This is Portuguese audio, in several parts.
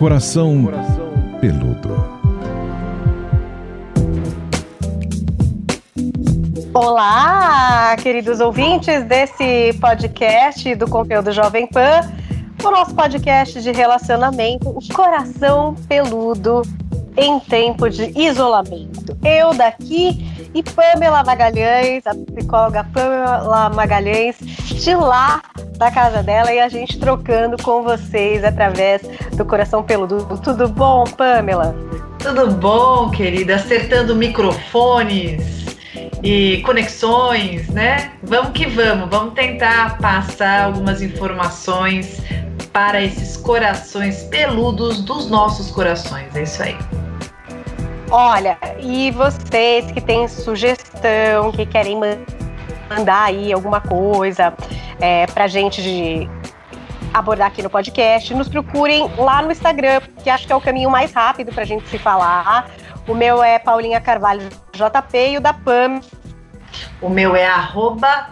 Coração Peludo. Olá, queridos ouvintes desse podcast do conteúdo Jovem Pan, o nosso podcast de relacionamento, o Coração Peludo em tempo de isolamento. Eu daqui e Pamela Magalhães, a psicóloga Pamela Magalhães, de lá da casa dela e a gente trocando com vocês através do Coração Peludo. Tudo bom, Pamela? Tudo bom, querida? Acertando microfones e conexões, né? Vamos que vamos, vamos tentar passar algumas informações para esses corações peludos dos nossos corações. É isso aí. Olha, e vocês que têm sugestão, que querem mandar aí alguma coisa é, pra gente de abordar aqui no podcast, nos procurem lá no Instagram, que acho que é o caminho mais rápido pra gente se falar. O meu é Paulinha Carvalho JP e o da Pam. O meu é arroba.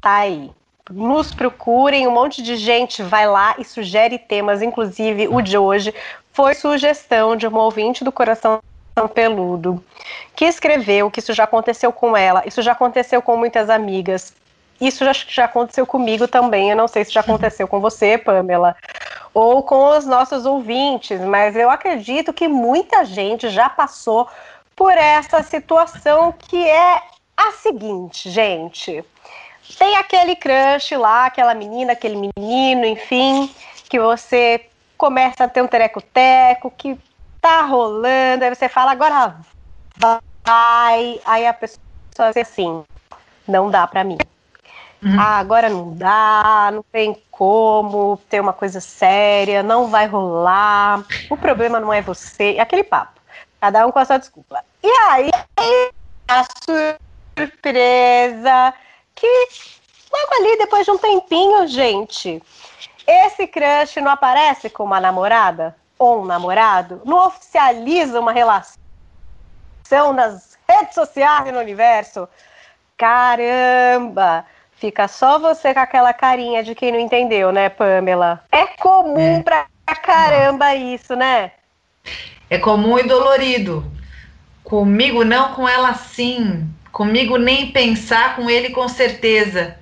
Tá aí nos procurem, um monte de gente vai lá e sugere temas, inclusive o de hoje foi sugestão de uma ouvinte do Coração Peludo, que escreveu que isso já aconteceu com ela, isso já aconteceu com muitas amigas, isso já, já aconteceu comigo também, eu não sei se já aconteceu com você, Pamela, ou com os nossos ouvintes, mas eu acredito que muita gente já passou por essa situação que é a seguinte, gente. Tem aquele crush lá, aquela menina, aquele menino, enfim, que você começa a ter um tereco-teco, que tá rolando, aí você fala, agora vai, aí a pessoa diz assim, não dá para mim. Uhum. Ah, agora não dá, não tem como ter uma coisa séria, não vai rolar, o problema não é você, aquele papo. Cada um com a sua desculpa. E aí, a surpresa que logo ali, depois de um tempinho, gente, esse crush não aparece com uma namorada ou um namorado, não oficializa uma relação nas redes sociais e no universo. Caramba! Fica só você com aquela carinha de quem não entendeu, né, Pamela? É comum é. pra caramba isso, né? É comum e dolorido. Comigo não, com ela sim. Comigo nem pensar, com ele com certeza.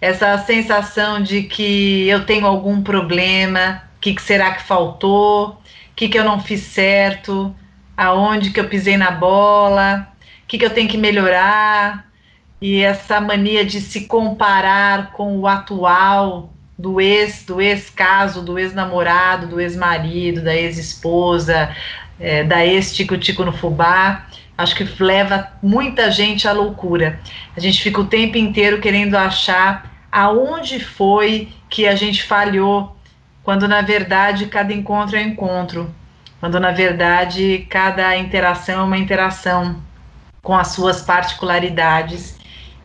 Essa sensação de que eu tenho algum problema, que, que, será que faltou, o que, que eu não fiz certo, aonde que eu pisei na bola, o que, que eu tenho que melhorar, e essa mania de se comparar com o atual do ex, do ex-caso, do ex-namorado, do ex-marido, da ex-esposa, é, da ex-tico-tico no fubá acho que leva muita gente à loucura. A gente fica o tempo inteiro querendo achar aonde foi que a gente falhou, quando na verdade cada encontro é um encontro, quando na verdade cada interação é uma interação com as suas particularidades.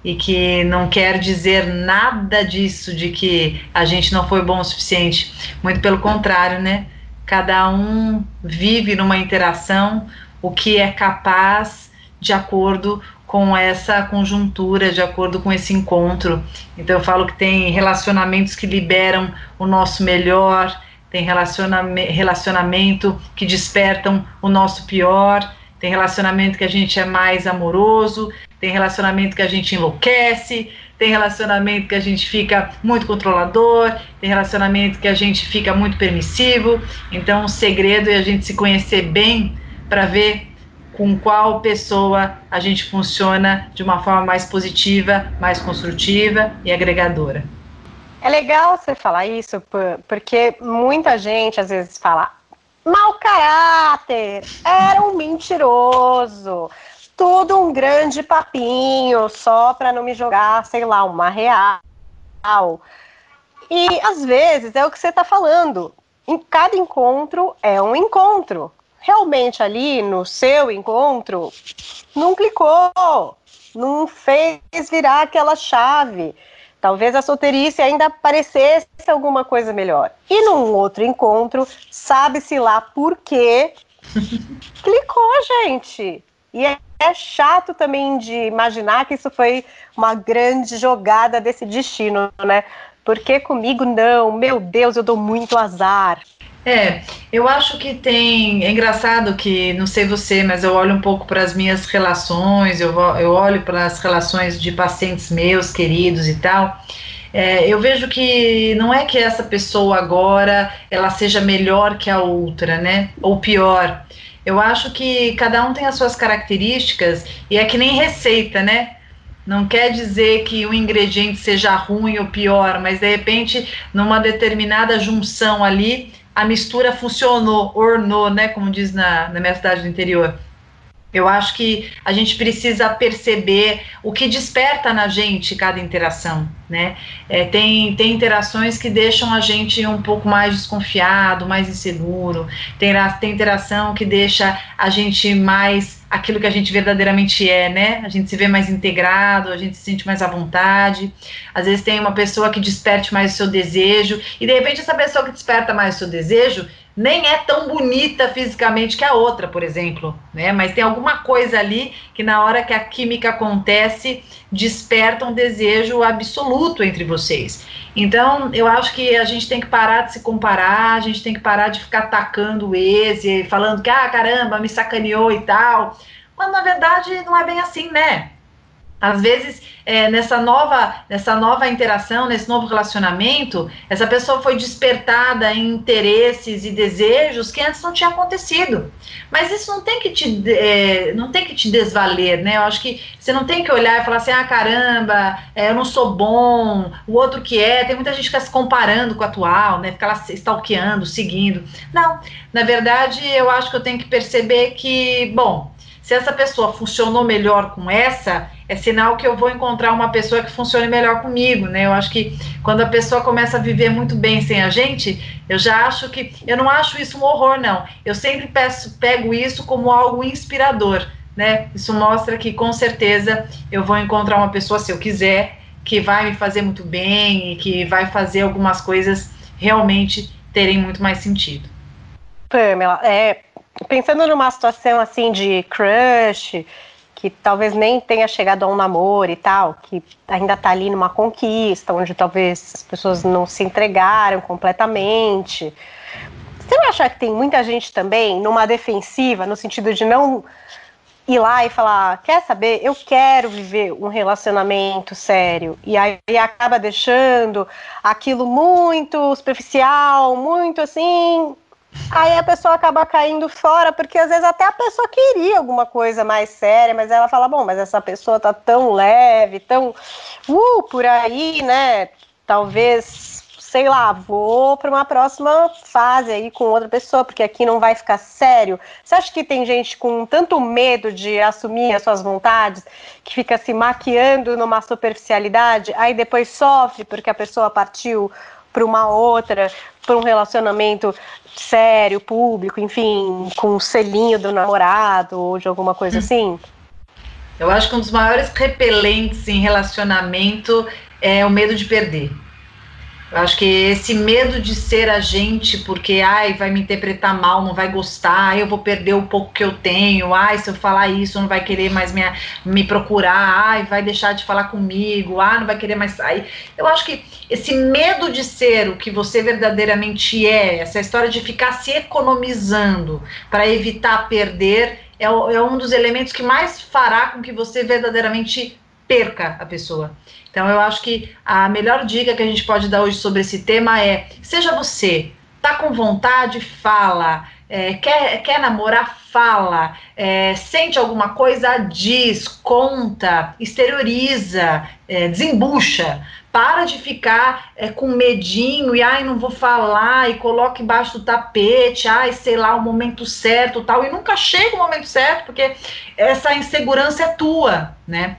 E que não quer dizer nada disso de que a gente não foi bom o suficiente, muito pelo contrário, né? Cada um vive numa interação o que é capaz de acordo com essa conjuntura, de acordo com esse encontro. Então eu falo que tem relacionamentos que liberam o nosso melhor, tem relacionamento que despertam o nosso pior, tem relacionamento que a gente é mais amoroso, tem relacionamento que a gente enlouquece, tem relacionamento que a gente fica muito controlador, tem relacionamento que a gente fica muito permissivo. Então o segredo é a gente se conhecer bem para ver com qual pessoa a gente funciona de uma forma mais positiva, mais construtiva e agregadora. É legal você falar isso, porque muita gente às vezes fala mau caráter, era um mentiroso, tudo um grande papinho, só para não me jogar, sei lá, uma real. E às vezes é o que você está falando. Em cada encontro é um encontro realmente ali no seu encontro não clicou, não fez virar aquela chave. Talvez a solteirice ainda parecesse alguma coisa melhor. E num outro encontro, sabe-se lá por quê, clicou, gente. E é, é chato também de imaginar que isso foi uma grande jogada desse destino, né? Porque comigo não? Meu Deus, eu dou muito azar. É, eu acho que tem. É engraçado que, não sei você, mas eu olho um pouco para as minhas relações, eu, eu olho para as relações de pacientes meus, queridos e tal. É, eu vejo que não é que essa pessoa agora ela seja melhor que a outra, né? Ou pior. Eu acho que cada um tem as suas características e é que nem receita, né? Não quer dizer que o ingrediente seja ruim ou pior, mas de repente, numa determinada junção ali, a mistura funcionou, ornou, né? Como diz na, na minha cidade do interior. Eu acho que a gente precisa perceber o que desperta na gente cada interação, né? É, tem, tem interações que deixam a gente um pouco mais desconfiado, mais inseguro. Tem, tem interação que deixa a gente mais aquilo que a gente verdadeiramente é, né? A gente se vê mais integrado, a gente se sente mais à vontade. Às vezes tem uma pessoa que desperte mais o seu desejo, e de repente essa pessoa que desperta mais o seu desejo nem é tão bonita fisicamente que a outra, por exemplo, né? Mas tem alguma coisa ali que na hora que a química acontece, desperta um desejo absoluto entre vocês. Então, eu acho que a gente tem que parar de se comparar, a gente tem que parar de ficar atacando o ex e falando que, ah, caramba, me sacaneou e tal. Quando na verdade não é bem assim, né? Às vezes, é, nessa, nova, nessa nova interação, nesse novo relacionamento, essa pessoa foi despertada em interesses e desejos que antes não tinha acontecido. Mas isso não tem que te, é, não tem que te desvaler, né? Eu acho que você não tem que olhar e falar assim, ah, caramba, é, eu não sou bom, o outro que é. Tem muita gente que está se comparando com o atual, né? Fica lá stalkeando, seguindo. Não, na verdade, eu acho que eu tenho que perceber que, bom, se essa pessoa funcionou melhor com essa, é sinal que eu vou encontrar uma pessoa que funcione melhor comigo, né? Eu acho que quando a pessoa começa a viver muito bem sem a gente, eu já acho que eu não acho isso um horror, não. Eu sempre peço, pego isso como algo inspirador, né? Isso mostra que com certeza eu vou encontrar uma pessoa, se eu quiser, que vai me fazer muito bem e que vai fazer algumas coisas realmente terem muito mais sentido. Pamela, é, pensando numa situação assim de crush, que talvez nem tenha chegado a um namoro e tal, que ainda está ali numa conquista, onde talvez as pessoas não se entregaram completamente. Você não acha que tem muita gente também numa defensiva, no sentido de não ir lá e falar, quer saber, eu quero viver um relacionamento sério, e aí acaba deixando aquilo muito superficial, muito assim, Aí a pessoa acaba caindo fora, porque às vezes até a pessoa queria alguma coisa mais séria, mas ela fala, bom, mas essa pessoa tá tão leve, tão uh, por aí, né? Talvez, sei lá, vou para uma próxima fase aí com outra pessoa, porque aqui não vai ficar sério. Você acha que tem gente com tanto medo de assumir as suas vontades, que fica se maquiando numa superficialidade, aí depois sofre porque a pessoa partiu para uma outra, para um relacionamento sério, público, enfim, com o selinho do namorado ou de alguma coisa hum. assim? Eu acho que um dos maiores repelentes em relacionamento é o medo de perder. Eu acho que esse medo de ser a gente, porque ai, vai me interpretar mal, não vai gostar, ai, eu vou perder o pouco que eu tenho, ai, se eu falar isso, não vai querer mais me, me procurar, ai, vai deixar de falar comigo, ai, não vai querer mais sair. Eu acho que esse medo de ser o que você verdadeiramente é, essa história de ficar se economizando para evitar perder, é, é um dos elementos que mais fará com que você verdadeiramente perca a pessoa. Então, eu acho que a melhor dica que a gente pode dar hoje sobre esse tema é: seja você, tá com vontade, fala. É, quer, quer namorar, fala. É, sente alguma coisa, diz, conta, exterioriza, é, desembucha. Para de ficar é, com medinho e ai, não vou falar, e coloca embaixo do tapete, ai, sei lá, o momento certo tal. E nunca chega o momento certo, porque essa insegurança é tua, né?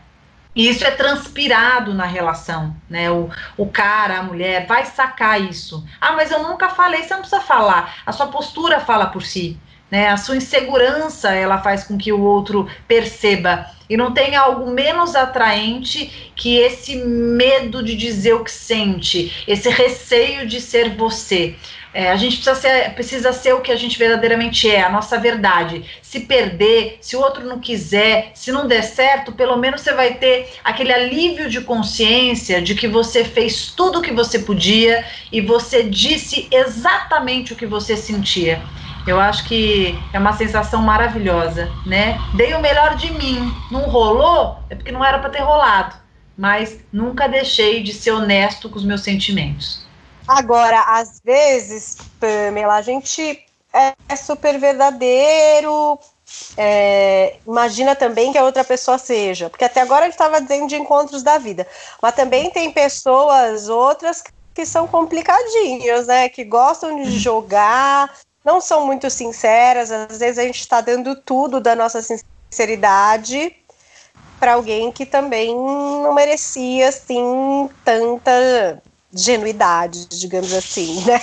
E isso é transpirado na relação, né? O, o cara, a mulher, vai sacar isso. Ah, mas eu nunca falei, você não precisa falar. A sua postura fala por si. Né? A sua insegurança ela faz com que o outro perceba e não tem algo menos atraente que esse medo de dizer o que sente, esse receio de ser você. É, a gente precisa ser, precisa ser o que a gente verdadeiramente é, a nossa verdade. Se perder, se o outro não quiser, se não der certo, pelo menos você vai ter aquele alívio de consciência de que você fez tudo o que você podia e você disse exatamente o que você sentia. Eu acho que é uma sensação maravilhosa, né? Dei o melhor de mim. Não rolou? É porque não era para ter rolado. Mas nunca deixei de ser honesto com os meus sentimentos. Agora, às vezes, Pamela, a gente é super verdadeiro. É, imagina também que a outra pessoa seja, porque até agora ele estava dizendo de encontros da vida, mas também tem pessoas outras que são complicadinhos, né? Que gostam de jogar, não são muito sinceras, às vezes a gente está dando tudo da nossa sinceridade para alguém que também não merecia assim tanta genuidade, digamos assim, né?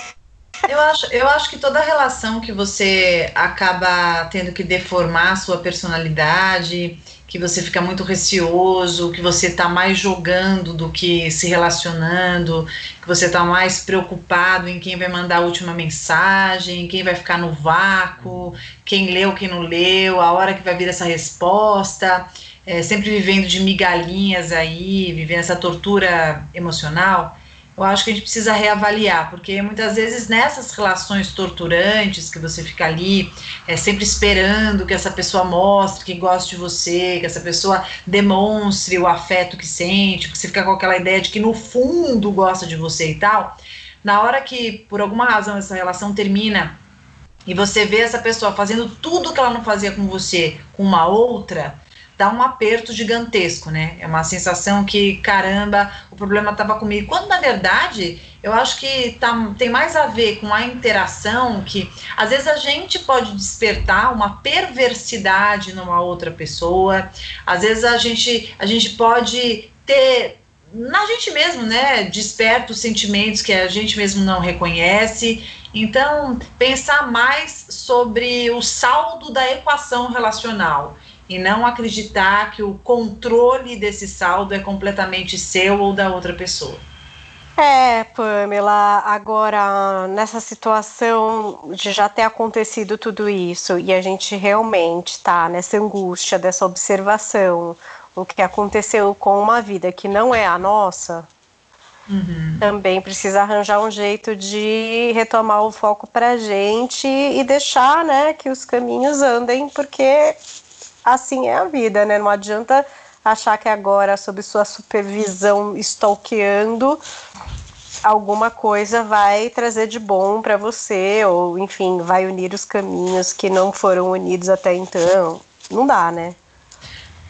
Eu acho, eu acho que toda relação que você acaba tendo que deformar a sua personalidade, que você fica muito receoso, que você está mais jogando do que se relacionando, que você está mais preocupado em quem vai mandar a última mensagem, quem vai ficar no vácuo, quem leu, quem não leu, a hora que vai vir essa resposta, é, sempre vivendo de migalhinhas aí, vivendo essa tortura emocional eu acho que a gente precisa reavaliar, porque muitas vezes nessas relações torturantes que você fica ali, é sempre esperando que essa pessoa mostre que gosta de você, que essa pessoa demonstre o afeto que sente, que você fica com aquela ideia de que no fundo gosta de você e tal. Na hora que por alguma razão essa relação termina e você vê essa pessoa fazendo tudo que ela não fazia com você com uma outra, dá um aperto gigantesco, né? É uma sensação que, caramba, o problema estava comigo. Quando, na verdade, eu acho que tá, tem mais a ver com a interação que, às vezes, a gente pode despertar uma perversidade numa outra pessoa, às vezes a gente, a gente pode ter na gente mesmo, né? Desperta os sentimentos que a gente mesmo não reconhece. Então, pensar mais sobre o saldo da equação relacional e não acreditar que o controle desse saldo é completamente seu ou da outra pessoa. É, Pamela, agora nessa situação de já ter acontecido tudo isso e a gente realmente está nessa angústia dessa observação, o que aconteceu com uma vida que não é a nossa, uhum. também precisa arranjar um jeito de retomar o foco para a gente e deixar, né, que os caminhos andem, porque assim é a vida, né? Não adianta achar que agora, sob sua supervisão, stalkeando, alguma coisa vai trazer de bom para você, ou enfim, vai unir os caminhos que não foram unidos até então. Não dá, né?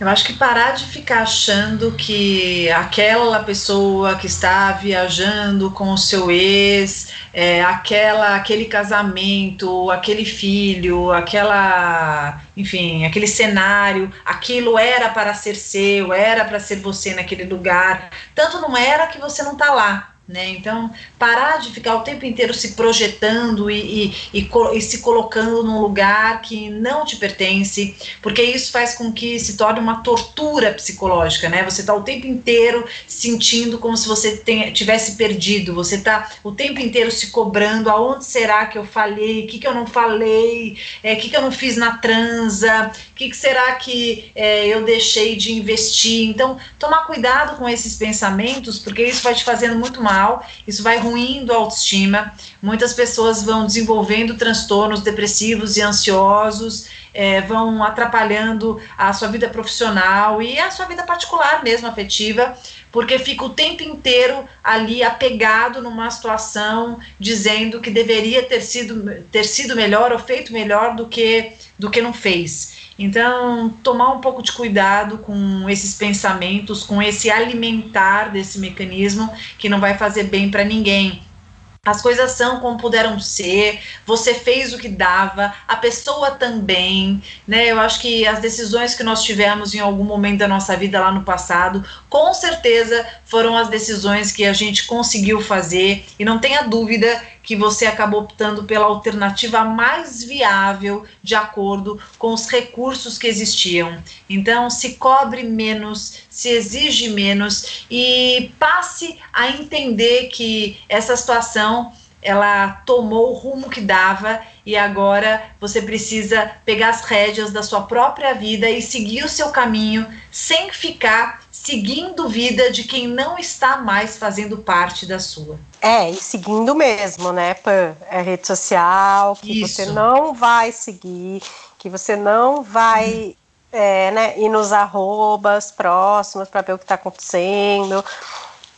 Eu acho que parar de ficar achando que aquela pessoa que está viajando com o seu ex, é, aquela, aquele casamento, aquele filho, aquela, enfim, aquele cenário, aquilo era para ser seu, era para ser você naquele lugar. Tanto não era que você não está lá. Né? Então, parar de ficar o tempo inteiro se projetando e, e, e, e, se colocando num lugar que não te pertence, porque isso faz com que se torne uma tortura psicológica, né? Você está o tempo inteiro sentindo como se você tenha, tivesse perdido, você está o tempo inteiro se cobrando, aonde será que eu falhei, o que, que eu não falei, o é, que, que eu não fiz na transa, o que, que será que é, eu deixei de investir. Então, tomar cuidado com esses pensamentos, porque isso vai te fazendo muito mal isso vai ruindo a autoestima. Muitas pessoas vão desenvolvendo transtornos depressivos e ansiosos, é, vão atrapalhando a sua vida profissional e a sua vida particular mesmo, afetiva, porque fica o tempo inteiro ali apegado numa situação, dizendo que deveria ter sido, ter sido melhor ou feito melhor do que, do que não fez. Então, tomar um pouco de cuidado com esses pensamentos, com esse alimentar desse mecanismo que não vai fazer bem para ninguém. As coisas são como puderam ser, você fez o que dava, a pessoa também, né? Eu acho que as decisões que nós tivemos em algum momento da nossa vida lá no passado com certeza foram as decisões que a gente conseguiu fazer e não tenha dúvida que você acabou optando pela alternativa mais viável de acordo com os recursos que existiam. Então, se cobre menos, se exige menos e passe a entender que essa situação ela tomou o rumo que dava e agora você precisa pegar as rédeas da sua própria vida e seguir o seu caminho sem ficar seguindo vida de quem não está mais fazendo parte da sua. É, e seguindo mesmo, né, Pan? É rede social, que Isso. você não vai seguir, que você não vai hum. é, né, ir nos arrobas próximos para ver o que está acontecendo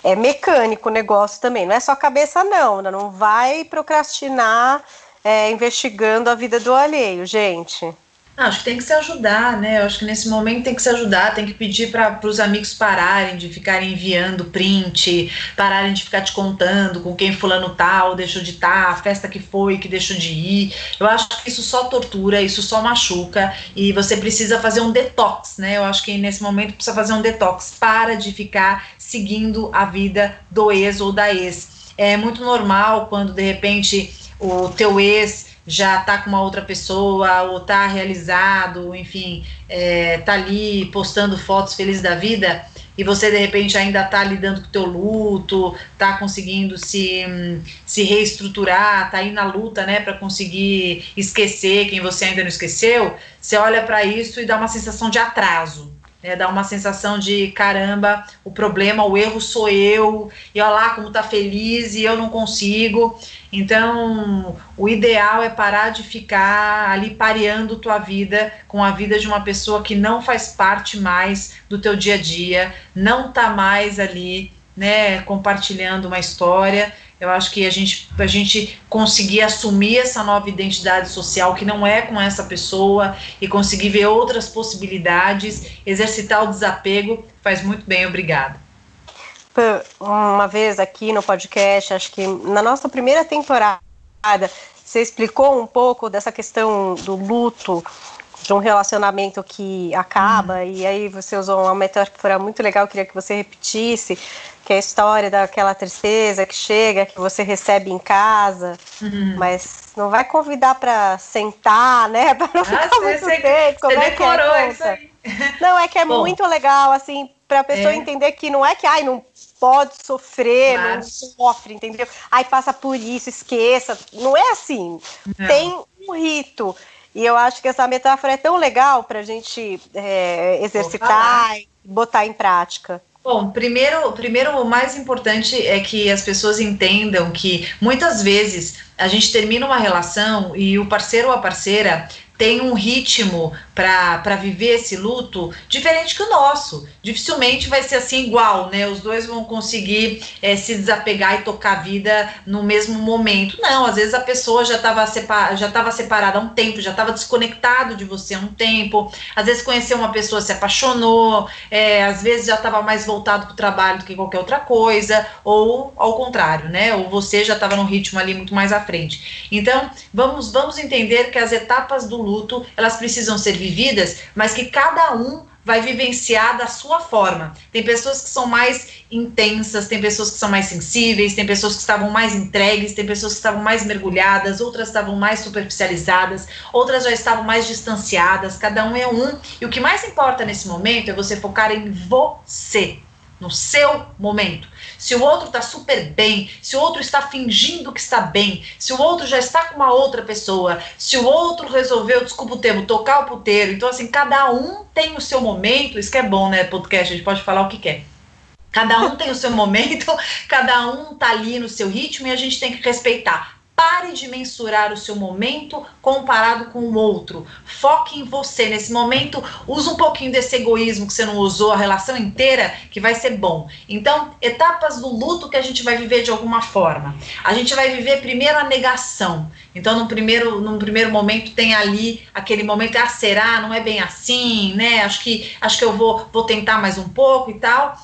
é mecânico o negócio também, não é só cabeça não, né? não vai procrastinar é, investigando a vida do alheio, gente. Acho que tem que se ajudar, né? Eu acho que nesse momento tem que se ajudar, tem que pedir para os amigos pararem de ficarem enviando print, pararem de ficar te contando com quem fulano tal, deixou de estar, tá, a festa que foi, que deixou de ir. Eu acho que isso só tortura, isso só machuca e você precisa fazer um detox, né? Eu acho que nesse momento precisa fazer um detox. Para de ficar seguindo a vida do ex ou da ex. É muito normal quando de repente o teu ex já tá com uma outra pessoa ou tá realizado, enfim, é, tá ali postando fotos felizes da vida e você de repente ainda tá lidando com o teu luto, tá conseguindo se, se reestruturar, tá aí na luta, né, para conseguir esquecer quem você ainda não esqueceu, você olha para isso e dá uma sensação de atraso né, dá uma sensação de caramba, o problema, o erro sou eu, e olha lá como tá feliz e eu não consigo. Então, o ideal é parar de ficar ali pareando tua vida com a vida de uma pessoa que não faz parte mais do teu dia a dia, não tá mais ali, né, compartilhando uma história. Eu acho que a gente, a gente conseguir assumir essa nova identidade social, que não é com essa pessoa, e conseguir ver outras possibilidades, exercitar o desapego, faz muito bem, obrigada. Uma vez aqui no podcast, acho que na nossa primeira temporada, você explicou um pouco dessa questão do luto, de um relacionamento que acaba, hum. e aí você usou uma metáfora muito legal, queria que você repetisse, que é a história daquela tristeza que chega, que você recebe em casa, uhum. mas não vai convidar para sentar, né? Para não ah, ficar muito tempo. Como é que é? Isso aí. Não, é que é Bom, muito legal, assim, para a pessoa é. entender que não é que, ai, não pode sofrer, mas... não sofre, entendeu? Ai, passa por isso, esqueça. Não é assim. Não. Tem um rito. E eu acho que essa metáfora é tão legal para a gente é, exercitar e botar em prática. Bom, primeiro, primeiro o mais importante é que as pessoas entendam que muitas vezes a gente termina uma relação e o parceiro ou a parceira tem um ritmo para viver esse luto diferente que o nosso. Dificilmente vai ser assim igual, né? Os dois vão conseguir é, se desapegar e tocar a vida no mesmo momento. Não, às vezes a pessoa já estava separ já tava separada há um tempo, já estava desconectado de você há um tempo. Às vezes conheceu uma pessoa, se apaixonou, é, às vezes já estava mais voltado para o trabalho do que qualquer outra coisa, ou ao contrário, né? Ou você já estava num ritmo ali muito mais à frente. Então, vamos, vamos entender que as etapas do luto, elas precisam ser vividas, mas que cada um vai vivenciar da sua forma. Tem pessoas que são mais intensas, tem pessoas que são mais sensíveis, tem pessoas que estavam mais entregues, tem pessoas que estavam mais mergulhadas, outras estavam mais superficializadas, outras já estavam mais distanciadas. Cada um é um. E o que mais importa nesse momento é você focar em você no seu momento. Se o outro está super bem, se o outro está fingindo que está bem, se o outro já está com uma outra pessoa, se o outro resolveu, desculpa o termo, tocar o puteiro. Então, assim, cada um tem o seu momento. Isso que é bom, né, podcast? A gente pode falar o que quer. Cada um tem o seu momento, cada um tá ali no seu ritmo e a gente tem que respeitar. Pare de mensurar o seu momento comparado com o outro. Foque em você. Nesse momento, use um pouquinho desse egoísmo que você não usou a relação inteira, que vai ser bom. Então, etapas do luto que a gente vai viver de alguma forma. A gente vai viver primeiro a negação. Então, no primeiro, num primeiro momento, tem ali aquele momento, ah, será? Não é bem assim, né? Acho que, acho que eu vou, vou tentar mais um pouco e tal.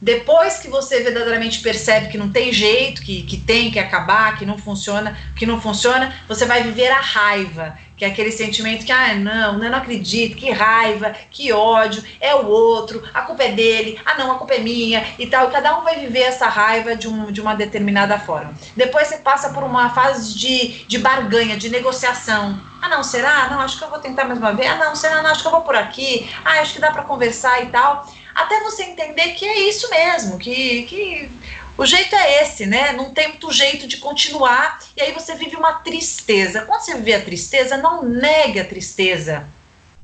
Depois que você verdadeiramente percebe que não tem jeito, que, que tem que acabar, que não funciona, que não funciona, você vai viver a raiva, que é aquele sentimento que, ah, não, eu não acredito, que raiva, que ódio, é o outro, a culpa é dele, ah, não, a culpa é minha e tal. Cada um vai viver essa raiva de, um, de uma determinada forma. Depois você passa por uma fase de, de barganha, de negociação. Ah, não, será? Não, acho que eu vou tentar mais uma vez. Ah, não, será? Não, acho que eu vou por aqui. Ah, acho que dá para conversar e tal até você entender que é isso mesmo, que, que o jeito é esse, né? Não tem muito jeito de continuar, e aí você vive uma tristeza. Quando você vive a tristeza, não negue a tristeza.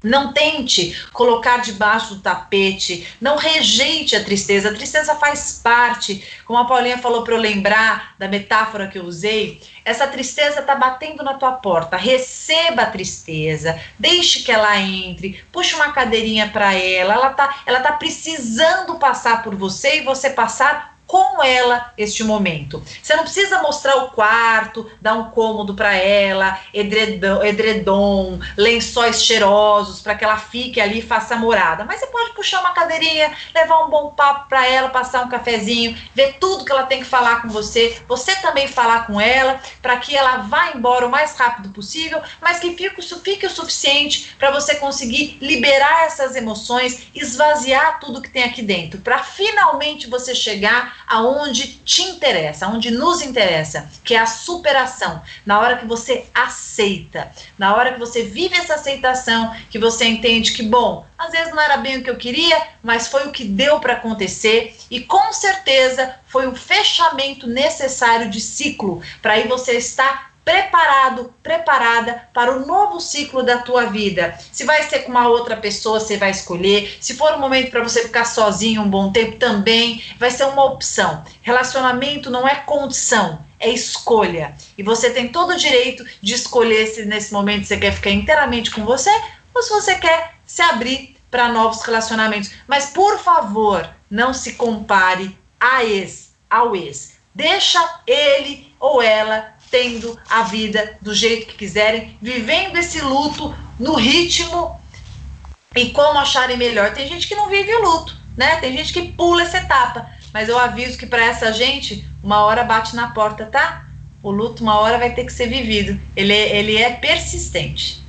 Não tente colocar debaixo do tapete, não rejeite a tristeza. A tristeza faz parte, como a Paulinha falou para eu lembrar da metáfora que eu usei. Essa tristeza está batendo na tua porta. Receba a tristeza, deixe que ela entre, puxe uma cadeirinha para ela. Ela tá, ela tá precisando passar por você e você passar com ela este momento. Você não precisa mostrar o quarto, dar um cômodo para ela, edredom, edredom, lençóis cheirosos para que ela fique ali e faça morada. Mas você pode puxar uma cadeirinha, levar um bom papo para ela, passar um cafezinho, ver tudo que ela tem que falar com você, você também falar com ela, para que ela vá embora o mais rápido possível, mas que fique, fique o suficiente para você conseguir liberar essas emoções, esvaziar tudo que tem aqui dentro, para finalmente você chegar aonde te interessa, aonde nos interessa, que é a superação. Na hora que você aceita, na hora que você vive essa aceitação, que você entende que, bom, às vezes não era bem o que eu queria, mas foi o que deu para acontecer e com certeza foi o fechamento necessário de ciclo para aí você estar preparado, preparada para o novo ciclo da tua vida. Se vai ser com uma outra pessoa, você vai escolher. Se for um momento para você ficar sozinho um bom tempo, também vai ser uma opção. Relacionamento não é condição, é escolha. E você tem todo o direito de escolher se nesse momento você quer ficar inteiramente com você ou se você quer se abrir para novos relacionamentos. Mas por favor, não se compare a ex, ao ex. Deixa ele ou ela tendo a vida do jeito que quiserem, vivendo esse luto no ritmo e como acharem melhor. Tem gente que não vive o luto, né? Tem gente que pula essa etapa, mas eu aviso que para essa gente, uma hora bate na porta, tá? O luto, uma hora vai ter que ser vivido. Ele, é, ele é persistente.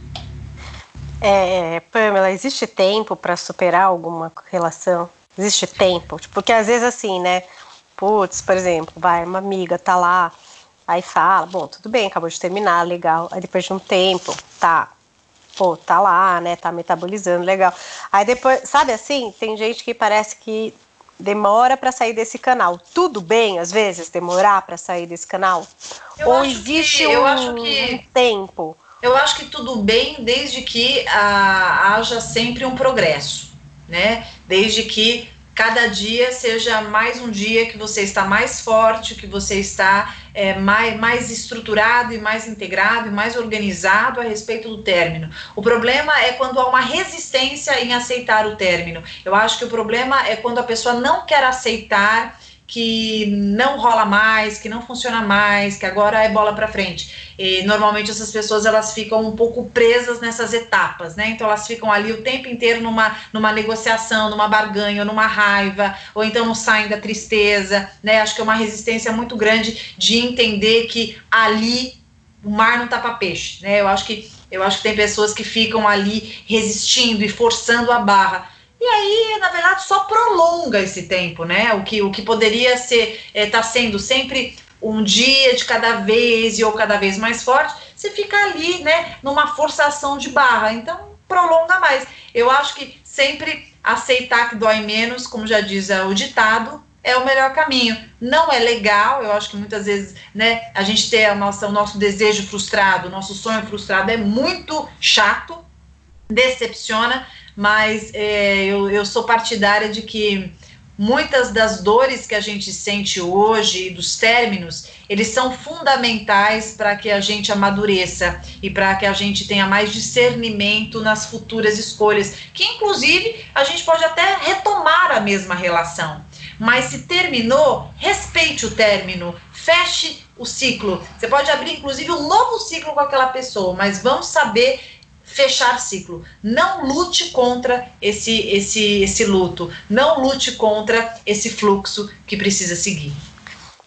É, Pamela, existe tempo para superar alguma relação? Existe tempo? Porque às vezes assim, né? Putz, por exemplo, vai, uma amiga tá lá Aí fala, bom, tudo bem, acabou de terminar, legal. Aí depois de um tempo, tá, pô, tá lá, né, tá metabolizando, legal. Aí depois, sabe assim, tem gente que parece que demora para sair desse canal. Tudo bem, às vezes, demorar para sair desse canal? Eu Ou existe que, um, que, um, tempo? Eu acho que tudo bem desde que ah, haja sempre um progresso, né? Desde que cada dia seja mais um dia que você está mais forte, que você está é, mais, mais estruturado e mais integrado e mais organizado a respeito do término. O problema é quando há uma resistência em aceitar o término. Eu acho que o problema é quando a pessoa não quer aceitar que não rola mais, que não funciona mais, que agora é bola para frente. E normalmente essas pessoas elas ficam um pouco presas nessas etapas, né? Então elas ficam ali o tempo inteiro numa, numa negociação, numa barganha, numa raiva, ou então não saem da tristeza, né? Acho que é uma resistência muito grande de entender que ali o mar não tá para peixe, né? Eu acho que eu acho que tem pessoas que ficam ali resistindo e forçando a barra e aí, na verdade, só prolonga esse tempo, né? O que, o que poderia ser, está é, sendo sempre um dia de cada vez e ou cada vez mais forte, você fica ali, né, numa forçação de barra. Então, prolonga mais. Eu acho que sempre aceitar que dói menos, como já diz o ditado, é o melhor caminho. Não é legal, eu acho que muitas vezes, né, a gente ter a nossa, o nosso desejo frustrado, o nosso sonho frustrado é muito chato, decepciona, mas é, eu, eu sou partidária de que muitas das dores que a gente sente hoje, dos términos, eles são fundamentais para que a gente amadureça e para que a gente tenha mais discernimento nas futuras escolhas, que inclusive a gente pode até retomar a mesma relação. Mas se terminou, respeite o término, feche o ciclo. Você pode abrir inclusive um novo ciclo com aquela pessoa, mas vamos saber fechar ciclo. Não lute contra esse, esse, esse luto. Não lute contra esse fluxo que precisa seguir.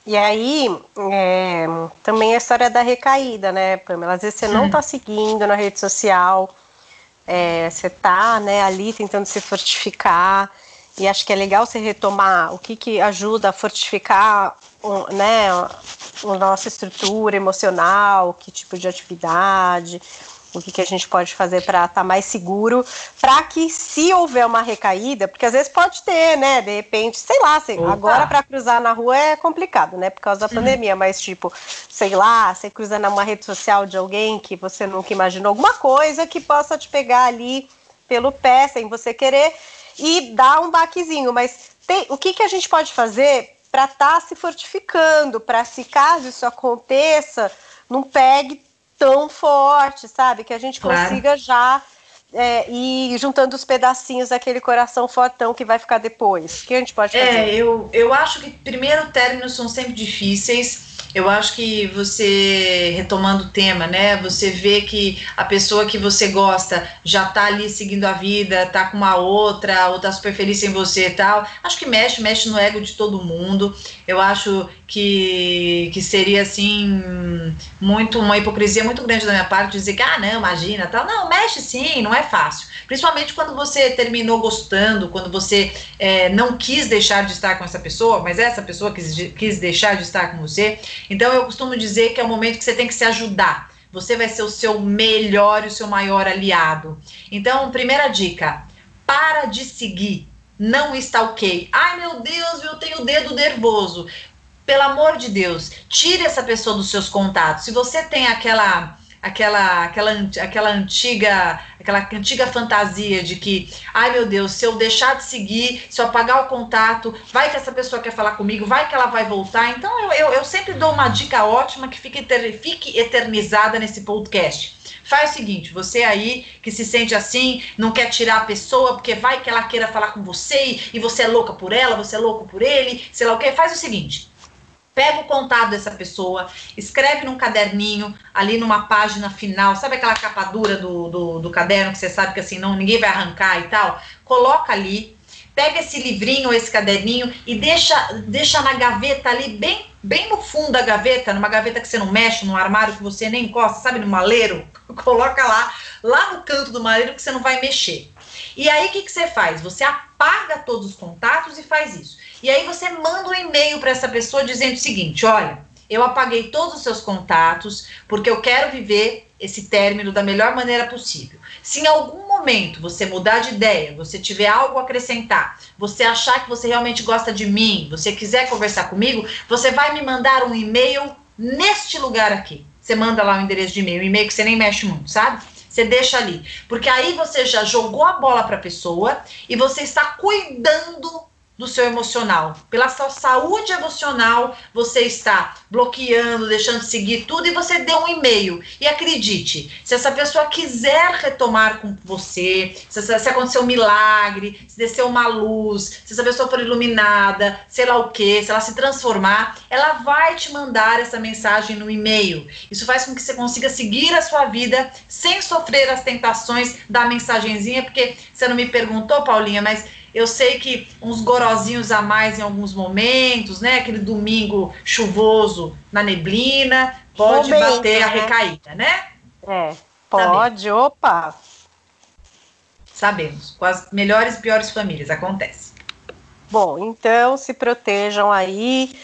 E aí, é, também a história da recaída, né, Pamela? Às vezes você não está seguindo na rede social, é, você está né, ali tentando se fortificar, e acho que é legal você retomar o que, que ajuda a fortificar né, a nossa estrutura emocional, que tipo de atividade, o que, que a gente pode fazer para estar tá mais seguro, para que se houver uma recaída, porque às vezes pode ter, né? De repente, sei lá, agora para cruzar na rua é complicado, né? Por causa da pandemia, mas tipo, sei lá, você cruza numa rede social de alguém que você nunca imaginou, alguma coisa que possa te pegar ali pelo pé sem você querer e dar um baquezinho. Mas tem, o que, que a gente pode fazer para estar tá se fortificando, para se caso isso aconteça, não pegue tão forte, sabe? Que a gente claro. consiga já é, ir juntando os pedacinhos daquele coração fortão que vai ficar depois. O que a gente pode fazer? É, eu, eu acho que primeiro términos são sempre difíceis eu acho que você, retomando o tema, né, você vê que a pessoa que você gosta já tá ali seguindo a vida, tá com uma outra, ou tá super feliz sem você e tal. Acho que mexe, mexe no ego de todo mundo. Eu acho que, que seria, assim, muito, uma hipocrisia muito grande da minha parte dizer que, ah, não, imagina, tal. Não, mexe sim, não é fácil. Principalmente quando você terminou gostando, quando você é, não quis deixar de estar com essa pessoa, mas essa pessoa quis, quis deixar de estar com você. Então eu costumo dizer que é o momento que você tem que se ajudar. Você vai ser o seu melhor e o seu maior aliado. Então, primeira dica: para de seguir. Não está ok. Ai meu Deus, eu tenho o dedo nervoso. Pelo amor de Deus, tire essa pessoa dos seus contatos. Se você tem aquela aquela, aquela, aquela antiga aquela antiga fantasia de que, ai meu Deus, se eu deixar de seguir, se eu apagar o contato, vai que essa pessoa quer falar comigo, vai que ela vai voltar. Então eu, eu, eu sempre dou uma dica ótima que fique, fique eternizada nesse podcast. Faz o seguinte, você aí que se sente assim, não quer tirar a pessoa, porque vai que ela queira falar com você e, e você é louca por ela, você é louco por ele, sei lá o que, faz o seguinte pega o contato dessa pessoa, escreve num caderninho, ali numa página final, sabe aquela capa dura do, do, do, caderno que você sabe que assim, não, ninguém vai arrancar e tal? Coloca ali, pega esse livrinho ou esse caderninho e deixa, deixa na gaveta ali, bem, bem no fundo da gaveta, numa gaveta que você não mexe, num armário que você nem encosta, sabe, no maleiro? Coloca lá, lá no canto do maleiro que você não vai mexer. E aí o que, que você faz? Você apaga todos os contatos e faz isso. E aí você manda um e-mail para essa pessoa dizendo o seguinte: olha, eu apaguei todos os seus contatos porque eu quero viver esse término da melhor maneira possível. Se em algum momento você mudar de ideia, você tiver algo a acrescentar, você achar que você realmente gosta de mim, você quiser conversar comigo, você vai me mandar um e-mail neste lugar aqui. Você manda lá o endereço de e-mail, e-mail que você nem mexe muito, sabe? Você deixa ali. Porque aí você já jogou a bola para a pessoa e você está cuidando do seu emocional. Pela sua saúde emocional, você está bloqueando, deixando de seguir tudo e você deu um e-mail. E acredite, se essa pessoa quiser retomar com você, se, se acontecer um milagre, se descer uma luz, se essa pessoa for iluminada, sei lá o que, se ela se transformar, ela vai te mandar essa mensagem no e-mail. Isso faz com que você consiga seguir a sua vida sem sofrer as tentações da mensagenzinha, porque você não me perguntou, Paulinha, mas eu sei que uns gorozinhos a mais em alguns momentos, né? Aquele domingo chuvoso na neblina, pode Momento, bater né? a recaída, né? É, pode, Sabemos. opa. Sabemos. Com as melhores e piores famílias acontece. Bom, então se protejam aí.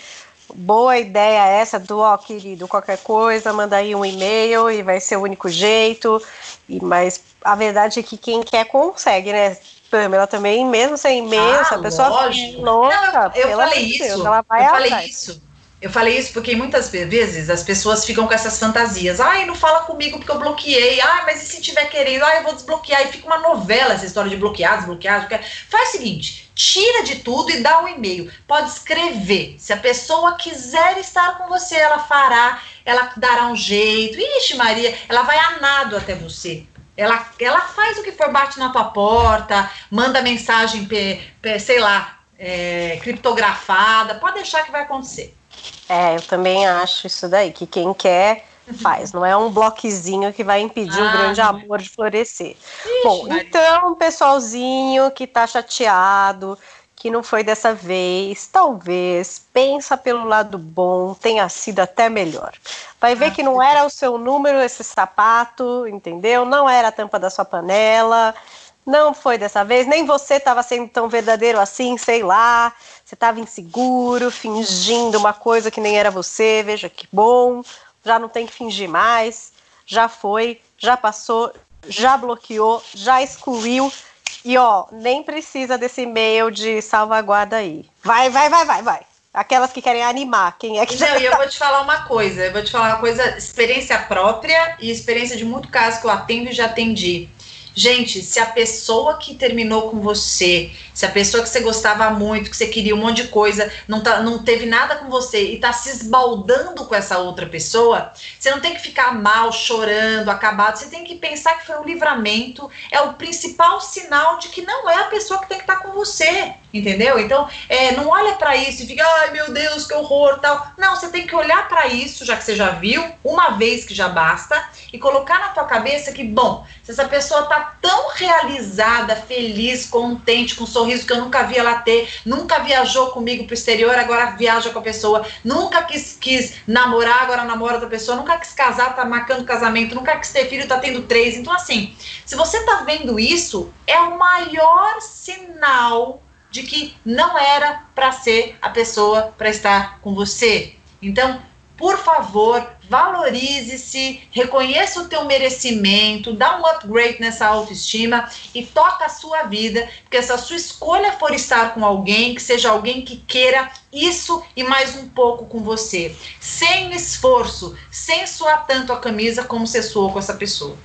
Boa ideia essa do ó, querido, qualquer coisa, manda aí um e-mail e vai ser o único jeito. E, mas a verdade é que quem quer consegue, né? Pamela também, mesmo sem e-mail, ah, a pessoa lógico. louca, eu, eu falei isso. Deus, ela vai eu falei isso. Eu falei isso porque muitas vezes as pessoas ficam com essas fantasias. Ai, não fala comigo porque eu bloqueei. Ai, mas e se tiver querendo? Ai, eu vou desbloquear. E fica uma novela essa história de bloquear, desbloquear, desbloquear. Faz o seguinte: tira de tudo e dá um e-mail. Pode escrever. Se a pessoa quiser estar com você, ela fará, ela dará um jeito. Ixi, Maria, ela vai a nado até você. Ela, ela faz o que for, bate na tua porta, manda mensagem, sei lá, é, criptografada, pode deixar que vai acontecer. É, eu também acho isso daí, que quem quer faz. Não é um bloquezinho que vai impedir ah, um grande amor de florescer. Ixi, Bom, Maria. então, pessoalzinho que tá chateado, que não foi dessa vez, talvez, pensa pelo lado bom, tenha sido até melhor. Vai ver ah, que não era o seu número esse sapato, entendeu? Não era a tampa da sua panela. Não foi dessa vez, nem você estava sendo tão verdadeiro assim, sei lá. Você estava inseguro, fingindo uma coisa que nem era você. Veja que bom, já não tem que fingir mais. Já foi, já passou, já bloqueou, já excluiu. E ó, nem precisa desse e-mail de salvaguarda aí. Vai, vai, vai, vai, vai. Aquelas que querem animar, quem é que. Não, e eu vou te falar uma coisa, eu vou te falar uma coisa, experiência própria e experiência de muito caso que eu atendo e já atendi. Gente, se a pessoa que terminou com você, se a pessoa que você gostava muito, que você queria um monte de coisa, não, tá, não teve nada com você e tá se esbaldando com essa outra pessoa, você não tem que ficar mal, chorando, acabado. Você tem que pensar que foi um livramento, é o principal sinal de que não é a pessoa que tem que estar tá com você, entendeu? Então, é, não olha para isso e fica, ai meu Deus, que horror, tal. Não, você tem que olhar para isso, já que você já viu, uma vez que já basta, e colocar na tua cabeça que, bom, se essa pessoa tá tão realizada, feliz, contente, com um sorriso que eu nunca vi ela ter, nunca viajou comigo pro exterior, agora viaja com a pessoa, nunca quis, quis namorar, agora namora outra pessoa, nunca quis casar, tá marcando casamento, nunca quis ter filho, tá tendo três. Então, assim, se você tá vendo isso, é o maior sinal de que não era para ser a pessoa para estar com você. Então, por favor, valorize-se, reconheça o teu merecimento, dá um upgrade nessa autoestima e toca a sua vida, porque se a sua escolha for estar com alguém, que seja alguém que queira isso e mais um pouco com você, sem esforço, sem suar tanto a camisa como você suou com essa pessoa.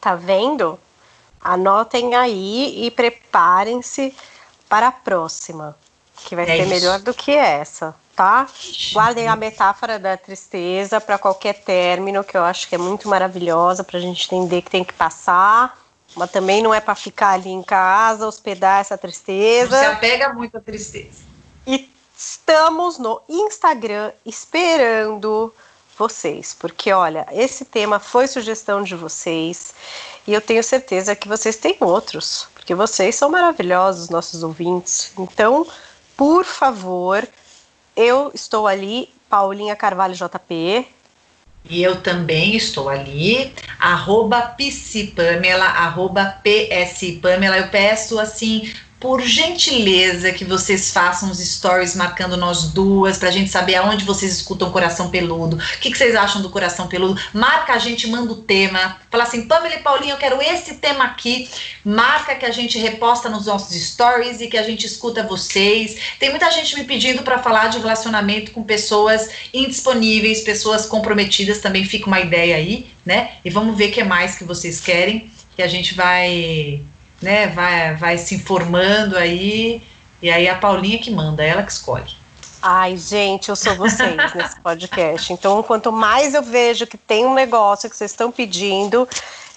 Tá vendo? Anotem aí e preparem-se para a próxima, que vai é ser isso. melhor do que essa tá? Guardem a metáfora da tristeza para qualquer término, que eu acho que é muito maravilhosa para a gente entender que tem que passar. Mas também não é para ficar ali em casa, hospedar essa tristeza. Não se apega muito à tristeza. E estamos no Instagram esperando vocês, porque olha, esse tema foi sugestão de vocês e eu tenho certeza que vocês têm outros, porque vocês são maravilhosos, nossos ouvintes. Então, por favor, eu estou ali, Paulinha Carvalho JP. E eu também estou ali, arroba psipamela, arroba pspamela. Eu peço assim, por gentileza, que vocês façam os stories marcando nós duas, pra gente saber aonde vocês escutam Coração Peludo. O que, que vocês acham do Coração Peludo? Marca a gente, manda o tema. Fala assim, Pamela e Paulinho, eu quero esse tema aqui. Marca que a gente reposta nos nossos stories e que a gente escuta vocês. Tem muita gente me pedindo para falar de relacionamento com pessoas indisponíveis, pessoas comprometidas, também fica uma ideia aí, né? E vamos ver o que mais que vocês querem, que a gente vai né, vai, vai se informando aí, e aí a Paulinha que manda, ela que escolhe. Ai, gente, eu sou vocês nesse podcast. Então, quanto mais eu vejo que tem um negócio que vocês estão pedindo,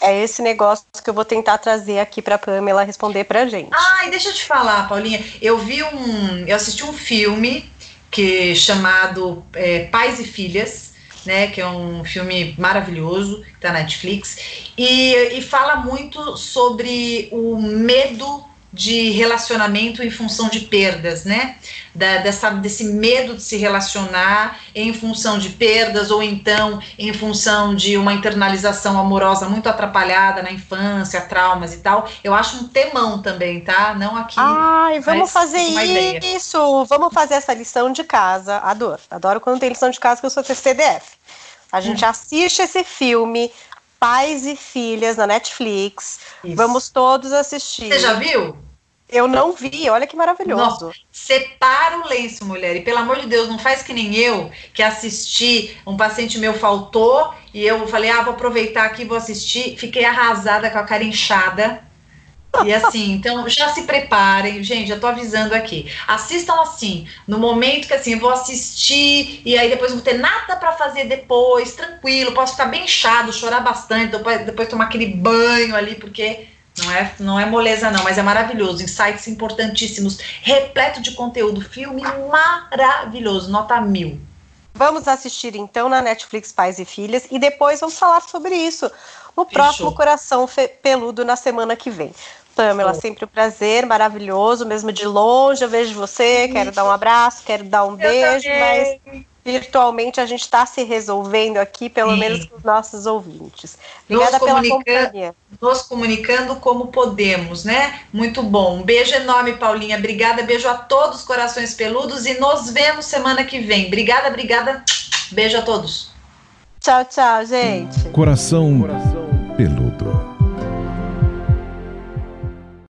é esse negócio que eu vou tentar trazer aqui para Pamela responder pra gente. Ai, deixa eu te falar, Paulinha. Eu vi um. Eu assisti um filme que chamado é, Pais e Filhas né, que é um filme maravilhoso, que tá na Netflix, e, e fala muito sobre o medo de relacionamento em função de perdas, né? Da, dessa, desse medo de se relacionar em função de perdas ou então em função de uma internalização amorosa muito atrapalhada na infância, traumas e tal. Eu acho um temão também, tá? Não aqui. Ai, vamos fazer isso! Vamos fazer essa lição de casa. Adoro. Adoro quando tem lição de casa que eu sou CDF. A gente hum. assiste esse filme, Pais e Filhas, na Netflix. Isso. Vamos todos assistir. Você já viu? Eu não vi, olha que maravilhoso. Nossa, separa o lenço, mulher. E pelo amor de Deus, não faz que nem eu, que assisti, um paciente meu faltou, e eu falei, ah, vou aproveitar aqui, vou assistir. Fiquei arrasada com a cara inchada. E assim, então já se preparem, gente, já tô avisando aqui. Assistam assim, no momento que assim, eu vou assistir e aí depois não vou ter nada para fazer depois, tranquilo, posso ficar bem inchado, chorar bastante, depois, depois tomar aquele banho ali, porque não é, não é moleza, não, mas é maravilhoso. Insights importantíssimos, repleto de conteúdo. Filme maravilhoso, nota mil. Vamos assistir então na Netflix Pais e Filhas e depois vamos falar sobre isso no próximo Coração Peludo na semana que vem. Pamela, sempre um prazer, maravilhoso, mesmo de longe eu vejo você, quero dar um abraço, quero dar um eu beijo, também. mas virtualmente a gente está se resolvendo aqui, pelo Sim. menos com os nossos ouvintes. Obrigada nos pela companhia. Nos comunicando como podemos, né? Muito bom. Um beijo enorme, Paulinha. Obrigada, beijo a todos, corações peludos, e nos vemos semana que vem. Obrigada, obrigada. Beijo a todos. Tchau, tchau, gente. Coração